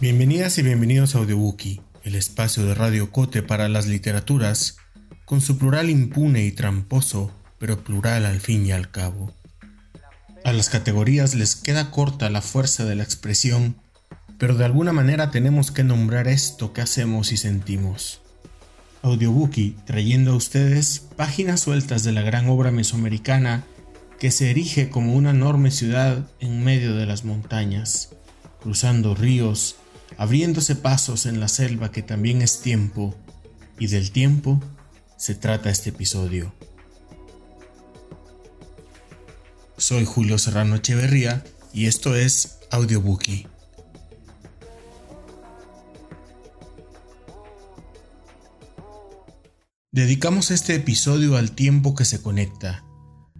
Bienvenidas y bienvenidos a Audiobookie, el espacio de Radio Cote para las literaturas, con su plural impune y tramposo, pero plural al fin y al cabo. A las categorías les queda corta la fuerza de la expresión, pero de alguna manera tenemos que nombrar esto que hacemos y sentimos. Audiobookie trayendo a ustedes páginas sueltas de la gran obra mesoamericana que se erige como una enorme ciudad en medio de las montañas, cruzando ríos, abriéndose pasos en la selva que también es tiempo, y del tiempo se trata este episodio. Soy Julio Serrano Echeverría y esto es Audiobookie. Dedicamos este episodio al tiempo que se conecta,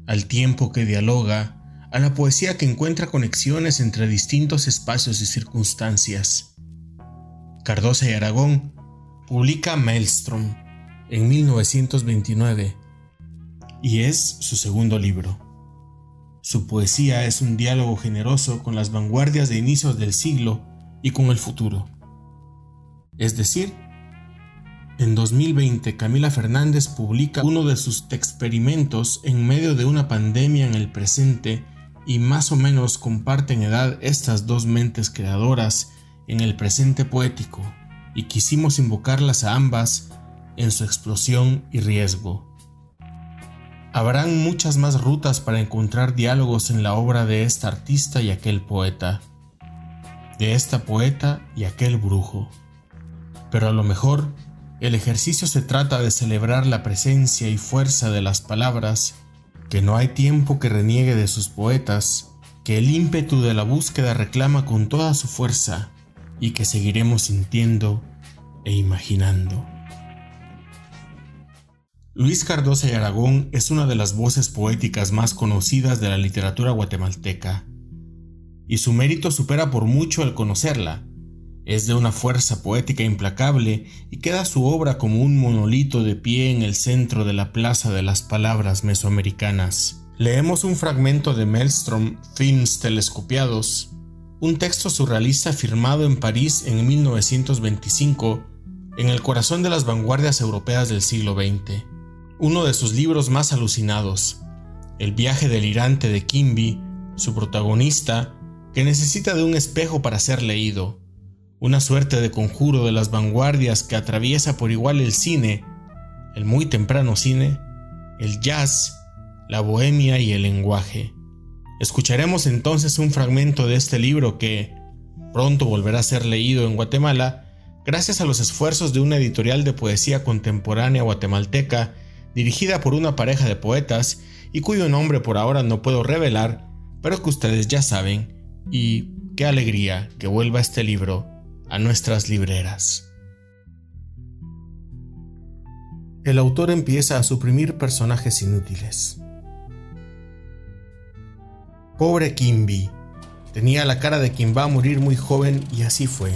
al tiempo que dialoga, a la poesía que encuentra conexiones entre distintos espacios y circunstancias Cardosa y Aragón publica Maelstrom en 1929 y es su segundo libro. Su poesía es un diálogo generoso con las vanguardias de inicios del siglo y con el futuro. Es decir, en 2020 Camila Fernández publica uno de sus experimentos en medio de una pandemia en el presente y más o menos comparten edad estas dos mentes creadoras en el presente poético y quisimos invocarlas a ambas en su explosión y riesgo. Habrán muchas más rutas para encontrar diálogos en la obra de esta artista y aquel poeta, de esta poeta y aquel brujo. Pero a lo mejor el ejercicio se trata de celebrar la presencia y fuerza de las palabras, que no hay tiempo que reniegue de sus poetas, que el ímpetu de la búsqueda reclama con toda su fuerza, y que seguiremos sintiendo e imaginando. Luis Cardosa y Aragón es una de las voces poéticas más conocidas de la literatura guatemalteca, y su mérito supera por mucho al conocerla. Es de una fuerza poética implacable y queda su obra como un monolito de pie en el centro de la Plaza de las Palabras Mesoamericanas. Leemos un fragmento de Maelstrom Films Telescopiados, un texto surrealista firmado en París en 1925, en el corazón de las vanguardias europeas del siglo XX. Uno de sus libros más alucinados, El viaje delirante de Kimby, su protagonista, que necesita de un espejo para ser leído, una suerte de conjuro de las vanguardias que atraviesa por igual el cine, el muy temprano cine, el jazz, la bohemia y el lenguaje. Escucharemos entonces un fragmento de este libro que pronto volverá a ser leído en Guatemala gracias a los esfuerzos de una editorial de poesía contemporánea guatemalteca dirigida por una pareja de poetas y cuyo nombre por ahora no puedo revelar, pero que ustedes ya saben, y qué alegría que vuelva este libro a nuestras libreras. El autor empieza a suprimir personajes inútiles. Pobre Kimby. Tenía la cara de quien va a morir muy joven y así fue.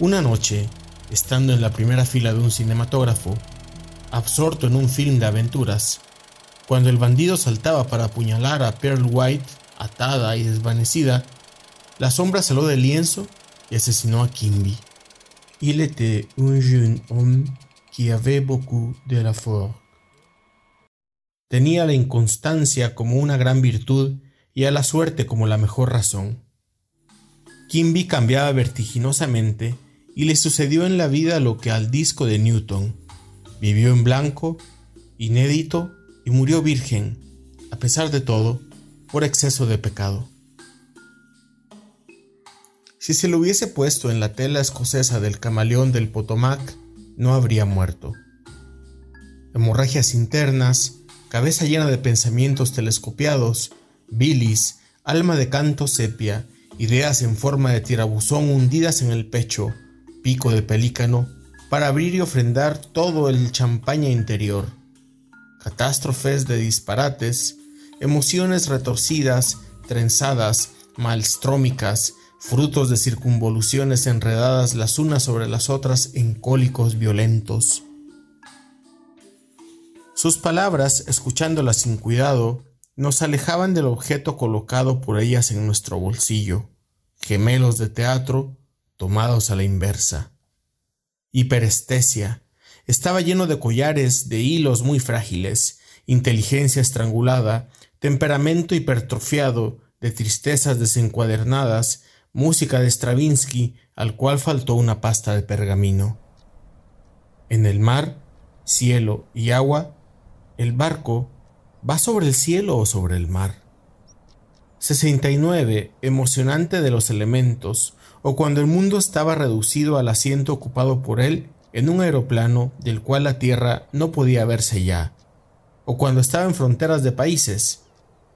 Una noche, estando en la primera fila de un cinematógrafo, absorto en un film de aventuras, cuando el bandido saltaba para apuñalar a Pearl White, atada y desvanecida, la sombra salió del lienzo y asesinó a Kimby. Il était un jeune homme qui avait beaucoup de la force. Tenía la inconstancia como una gran virtud y a la suerte como la mejor razón. Kimby cambiaba vertiginosamente y le sucedió en la vida lo que al disco de Newton. Vivió en blanco, inédito y murió virgen, a pesar de todo, por exceso de pecado. Si se lo hubiese puesto en la tela escocesa del camaleón del Potomac, no habría muerto. Hemorragias internas, cabeza llena de pensamientos telescopiados, bilis, alma de canto sepia, ideas en forma de tirabuzón hundidas en el pecho, pico de pelícano, para abrir y ofrendar todo el champaña interior. Catástrofes de disparates, emociones retorcidas, trenzadas, malstrómicas, frutos de circunvoluciones enredadas las unas sobre las otras en cólicos violentos. Sus palabras, escuchándolas sin cuidado, nos alejaban del objeto colocado por ellas en nuestro bolsillo, gemelos de teatro, tomados a la inversa. Hiperestesia. Estaba lleno de collares de hilos muy frágiles, inteligencia estrangulada, temperamento hipertrofiado, de tristezas desencuadernadas, música de Stravinsky, al cual faltó una pasta de pergamino. En el mar, cielo y agua, el barco va sobre el cielo o sobre el mar. 69. Emocionante de los elementos, o cuando el mundo estaba reducido al asiento ocupado por él en un aeroplano del cual la tierra no podía verse ya, o cuando estaba en fronteras de países,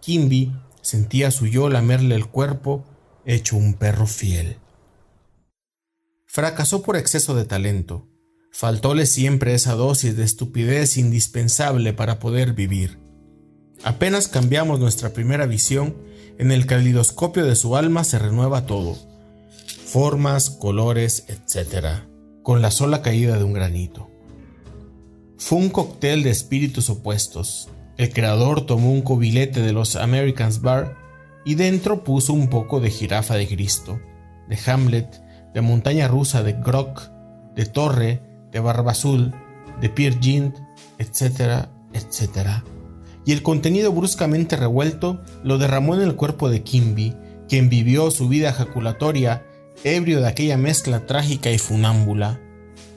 Kimby sentía su yo lamerle el cuerpo hecho un perro fiel. Fracasó por exceso de talento. Faltóle siempre esa dosis de estupidez indispensable para poder vivir. Apenas cambiamos nuestra primera visión, en el calidoscopio de su alma se renueva todo. Formas, colores, etc. Con la sola caída de un granito. Fue un cóctel de espíritus opuestos. El creador tomó un cobilete de los Americans Bar y dentro puso un poco de jirafa de Cristo, de Hamlet, de montaña rusa de Grock, de Torre, de Barba Azul, de Pierre Gint, etcétera, etcétera. Y el contenido bruscamente revuelto lo derramó en el cuerpo de Kimby, quien vivió su vida ejaculatoria ebrio de aquella mezcla trágica y funámbula.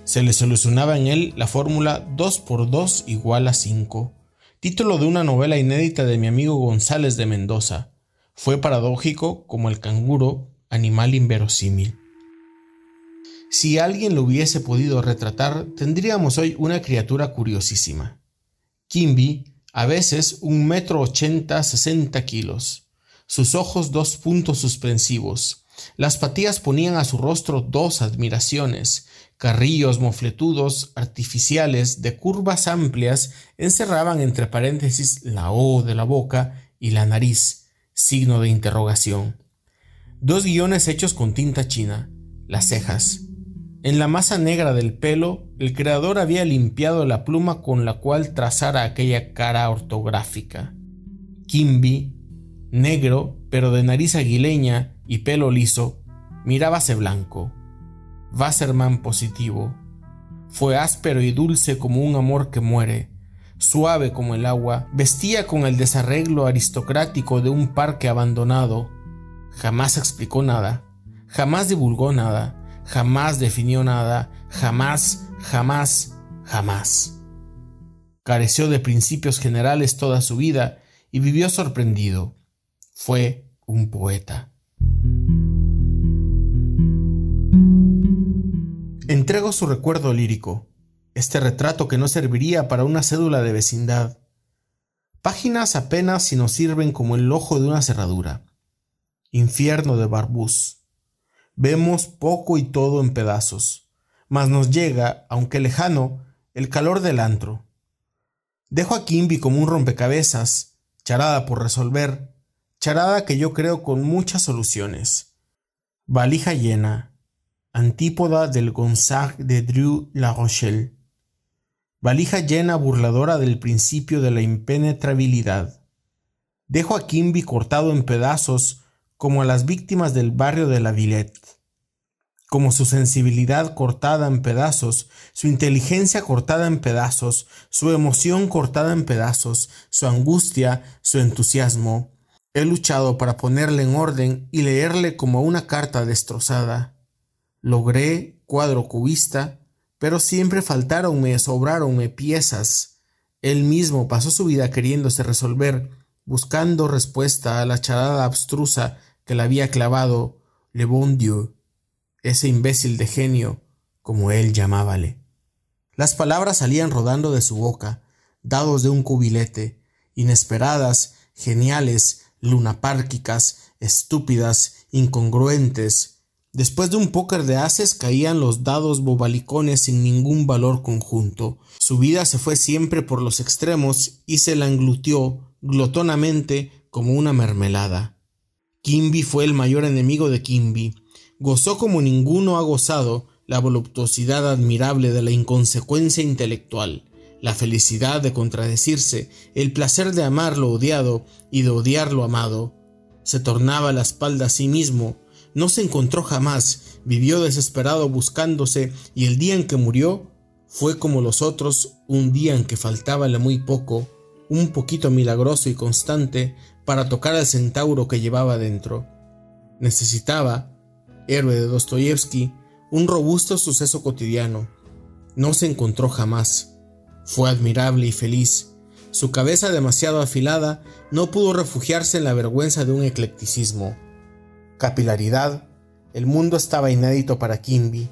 Se le solucionaba en él la fórmula 2 por 2 igual a 5, título de una novela inédita de mi amigo González de Mendoza. Fue paradójico como el canguro, animal inverosímil. Si alguien lo hubiese podido retratar, tendríamos hoy una criatura curiosísima. Kimby, a veces un metro ochenta, sesenta kilos. Sus ojos dos puntos suspensivos. Las patillas ponían a su rostro dos admiraciones. Carrillos mofletudos artificiales de curvas amplias encerraban entre paréntesis la O de la boca y la nariz, signo de interrogación. Dos guiones hechos con tinta china, las cejas, en la masa negra del pelo, el creador había limpiado la pluma con la cual trazara aquella cara ortográfica. Kimby, negro, pero de nariz aguileña y pelo liso, mirábase blanco. Wasserman positivo. Fue áspero y dulce como un amor que muere, suave como el agua, vestía con el desarreglo aristocrático de un parque abandonado. Jamás explicó nada, jamás divulgó nada, jamás definió nada, jamás, jamás, jamás. Careció de principios generales toda su vida y vivió sorprendido. Fue un poeta. Entrego su recuerdo lírico, este retrato que no serviría para una cédula de vecindad. Páginas apenas si nos sirven como el ojo de una cerradura. Infierno de Barbús. Vemos poco y todo en pedazos, mas nos llega, aunque lejano, el calor del antro. Dejo a Kimby como un rompecabezas, charada por resolver, charada que yo creo con muchas soluciones. Valija llena, antípoda del Gonzague de Drew La Rochelle. Valija llena burladora del principio de la impenetrabilidad. Dejo a Kimby cortado en pedazos como a las víctimas del barrio de la Villette, como su sensibilidad cortada en pedazos, su inteligencia cortada en pedazos, su emoción cortada en pedazos, su angustia, su entusiasmo. He luchado para ponerle en orden y leerle como una carta destrozada. Logré cuadro cubista, pero siempre faltaronme, sobráronme piezas. Él mismo pasó su vida queriéndose resolver, buscando respuesta a la charada abstrusa que le había clavado Le Bon Dieu, ese imbécil de genio, como él llamábale. Las palabras salían rodando de su boca, dados de un cubilete, inesperadas, geniales, lunapárquicas, estúpidas, incongruentes. Después de un póker de haces caían los dados bobalicones sin ningún valor conjunto. Su vida se fue siempre por los extremos y se la englutió glotonamente como una mermelada. Kimby fue el mayor enemigo de Kimby. Gozó como ninguno ha gozado la voluptuosidad admirable de la inconsecuencia intelectual, la felicidad de contradecirse, el placer de amar lo odiado y de odiar lo amado. Se tornaba la espalda a sí mismo, no se encontró jamás, vivió desesperado buscándose y el día en que murió fue como los otros, un día en que faltábale muy poco, un poquito milagroso y constante para tocar al centauro que llevaba dentro. Necesitaba, héroe de Dostoyevsky, un robusto suceso cotidiano. No se encontró jamás. Fue admirable y feliz. Su cabeza demasiado afilada no pudo refugiarse en la vergüenza de un eclecticismo capilaridad, el mundo estaba inédito para Kimby,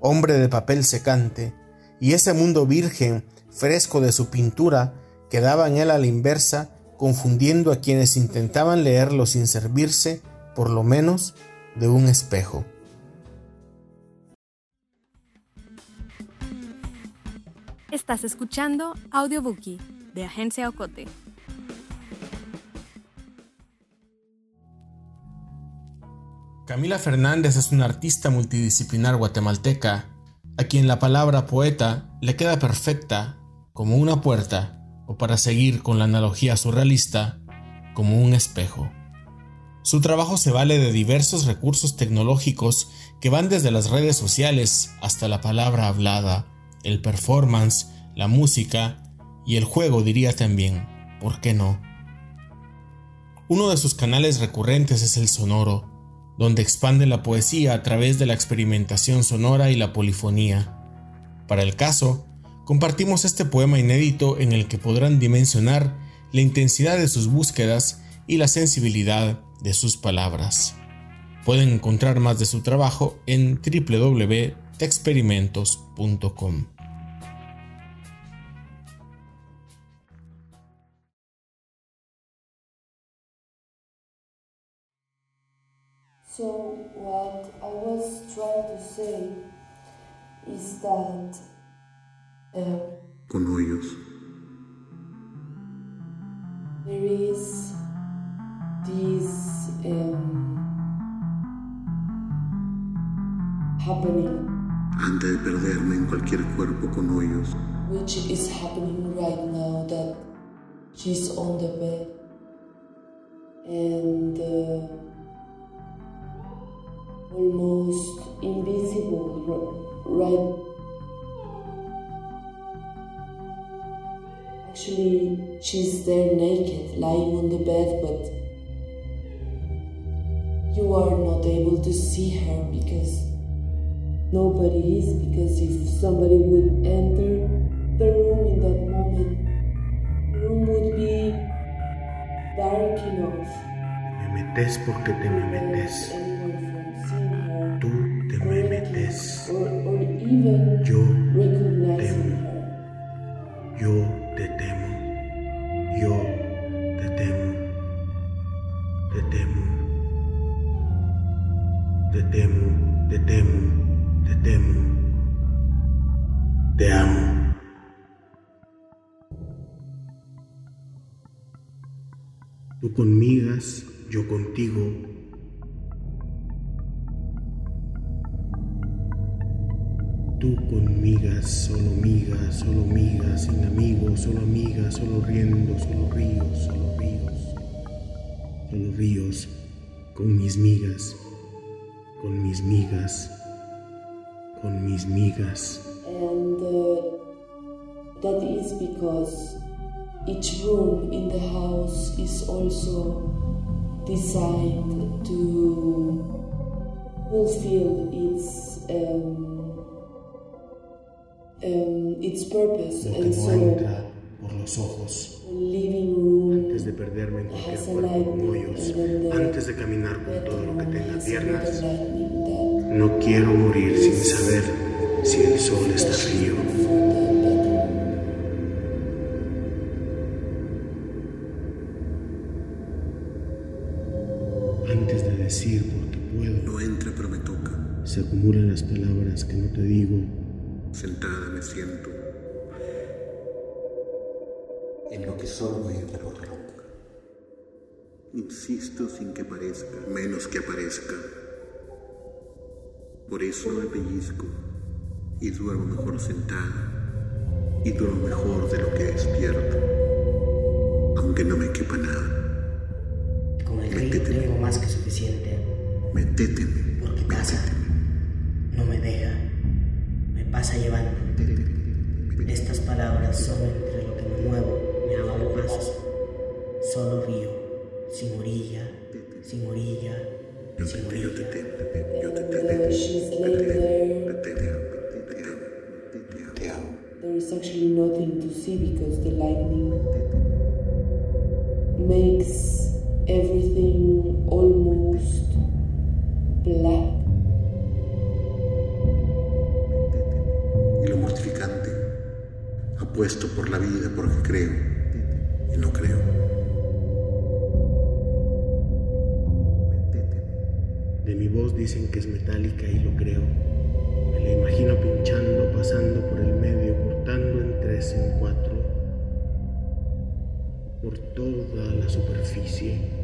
hombre de papel secante, y ese mundo virgen, fresco de su pintura, quedaba en él a la inversa, confundiendo a quienes intentaban leerlo sin servirse, por lo menos, de un espejo. Estás escuchando Audiobookie de Agencia Ocote. Camila Fernández es una artista multidisciplinar guatemalteca, a quien la palabra poeta le queda perfecta como una puerta, o para seguir con la analogía surrealista, como un espejo. Su trabajo se vale de diversos recursos tecnológicos que van desde las redes sociales hasta la palabra hablada, el performance, la música y el juego diría también, ¿por qué no? Uno de sus canales recurrentes es el sonoro, donde expande la poesía a través de la experimentación sonora y la polifonía. Para el caso, compartimos este poema inédito en el que podrán dimensionar la intensidad de sus búsquedas y la sensibilidad de sus palabras. Pueden encontrar más de su trabajo en www.experimentos.com. So what I was trying to say is that uh, con hoyos. There is this um, happening. Antes de perderme en cualquier cuerpo con hoyos. Which is happening right now that she's on the bed and. Uh, almost invisible, right? Actually, she's there naked, lying on the bed, but you are not able to see her because nobody is. Because if somebody would enter the room in that moment, the room would be dark enough. Me metes porque te me metes. Tú te me metes. Yo temo. Yo te temo. Yo te temo. Te temo. Te temo. Te temo. Te temo. Te amo. Tú conmigas, yo contigo Tú con migas, solo migas, solo migas, sin amigos, solo amigas, solo riendo, solo ríos, solo ríos, solo ríos, con mis migas, con mis migas, con mis migas. And uh, that is because each room in the house is also designed to fulfill its um, um, its purpose. No entra por los ojos. Antes de perderme en cualquier cuerpo con hoyos, antes de caminar con todo lo que tenga piernas, no quiero morir sin saber si el sol está frío. Antes de decir porque puedo, no entra pero me toca. Se acumulan las palabras que no te digo Sentada me siento en lo que solo de por boca. Insisto sin que parezca, menos que aparezca. Por eso me pellizco y duermo mejor sentada y duermo mejor de lo que despierto, aunque no me quepa nada. Con el río tengo más que suficiente. Metéteme. Porque pasa. No me deja. Me pasa llevando. Estas palabras son sin orilla, Yo sin te, yo te, orilla. te, te, yo te, te, And uh, she's laying there. te, te amo, te amo, te amo. There is actually nothing to see because the lightning De mi voz dicen que es metálica y lo creo. Me la imagino pinchando, pasando por el medio, cortando en tres, en cuatro, por toda la superficie.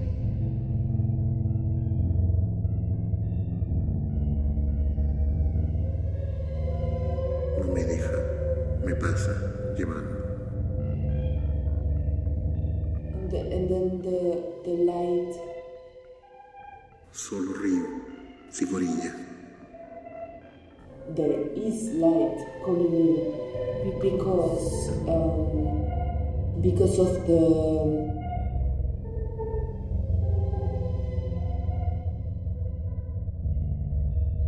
Because of the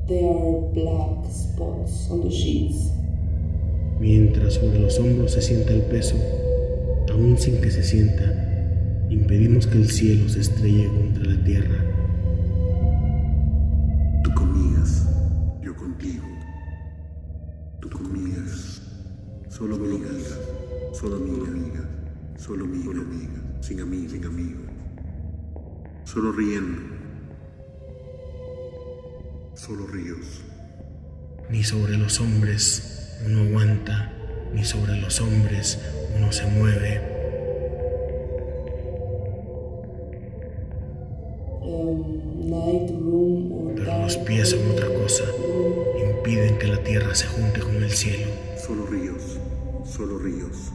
there are black spots on the sheets Mientras sobre los hombros se sienta el peso, aún sin que se sienta, impedimos que el cielo se estrelle contra la tierra. Tú conmigas, yo contigo. Tú conmigas, solo amigas, solo amigas, solo amigas, solo amigas, sin amigos, sin amigos. Solo riendo, solo ríos. Ni sobre los hombres uno aguanta, ni sobre los hombres uno se mueve. Pero los pies son otra cosa, impiden que la tierra se junte con el cielo. Solo ríos, solo ríos,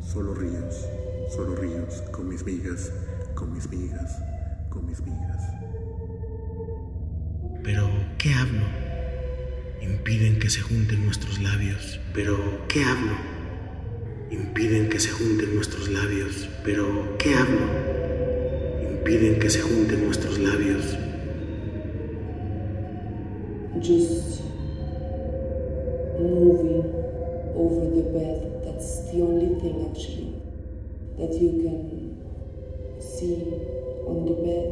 solo ríos, solo ríos, con mis migas, con mis migas, con mis migas. Pero, ¿qué hablo? Impiden que se junten nuestros labios. Pero, ¿qué hablo? Impiden que se junten nuestros labios. Pero, ¿qué hablo? Impiden que se junten nuestros labios. just moving over the bed. That's the only thing actually that you can see on the bed.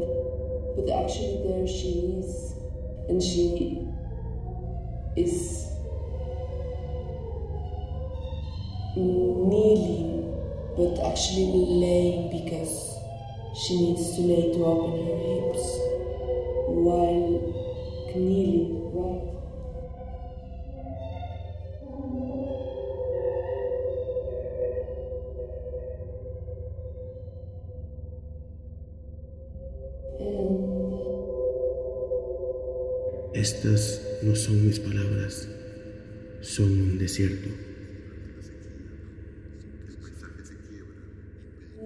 But actually, there she is, and she is kneeling, but actually laying because she needs to lay to open her hips while kneeling, right? Estas no son mis palabras, son un desierto.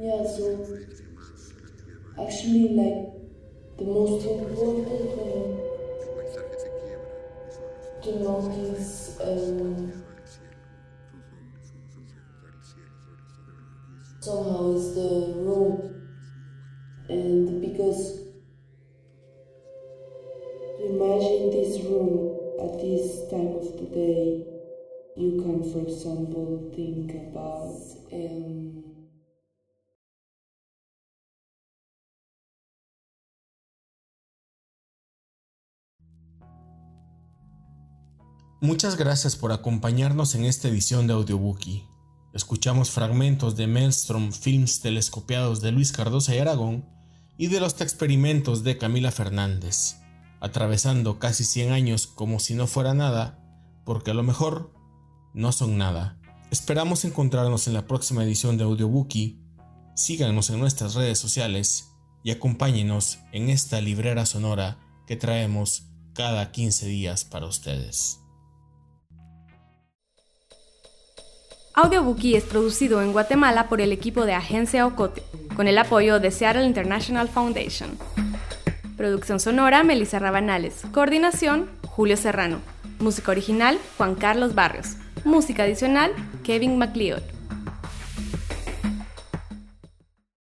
yeah, so actually, like the most important thing to notice um, somehow is the room, and because at this time of the day, you can, for example, think about. Um, Muchas gracias por acompañarnos en esta edición de Audiobookie. Escuchamos fragmentos de Maelstrom Films telescopiados de Luis Cardosa y Aragón y de los experimentos de Camila Fernández, atravesando casi 100 años como si no fuera nada, porque a lo mejor no son nada. Esperamos encontrarnos en la próxima edición de Audiobookie. Síganos en nuestras redes sociales y acompáñenos en esta librera sonora que traemos cada 15 días para ustedes. Audiobookie es producido en Guatemala por el equipo de Agencia Ocote, con el apoyo de Seattle International Foundation. Producción sonora, Melissa Rabanales. Coordinación, Julio Serrano. Música original, Juan Carlos Barrios. Música adicional, Kevin MacLeod.